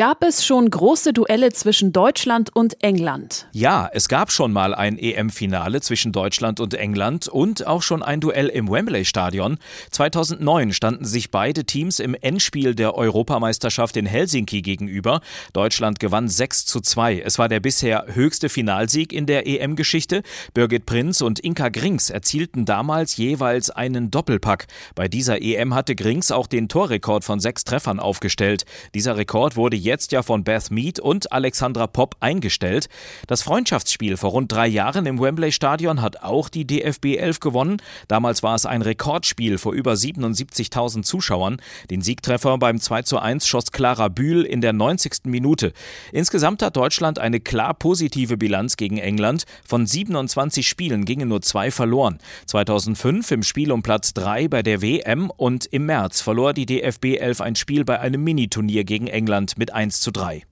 Gab es schon große Duelle zwischen Deutschland und England? Ja, es gab schon mal ein EM-Finale zwischen Deutschland und England und auch schon ein Duell im Wembley-Stadion. 2009 standen sich beide Teams im Endspiel der Europameisterschaft in Helsinki gegenüber. Deutschland gewann 6 zu 2. Es war der bisher höchste Finalsieg in der EM-Geschichte. Birgit Prinz und Inka Grings erzielten damals jeweils einen Doppelpack. Bei dieser EM hatte Grings auch den Torrekord von sechs Treffern aufgestellt. Dieser Rekord wurde jetzt ja von Beth Mead und Alexandra Popp eingestellt. Das Freundschaftsspiel vor rund drei Jahren im Wembley Stadion hat auch die DFB 11 gewonnen. Damals war es ein Rekordspiel vor über 77.000 Zuschauern. Den Siegtreffer beim 2 zu 1 schoss Clara Bühl in der 90. Minute. Insgesamt hat Deutschland eine klar positive Bilanz gegen England. Von 27 Spielen gingen nur zwei verloren. 2005 im Spiel um Platz 3 bei der WM und im März verlor die DFB 11 ein Spiel bei einem Miniturnier gegen England mit 1 zu 3.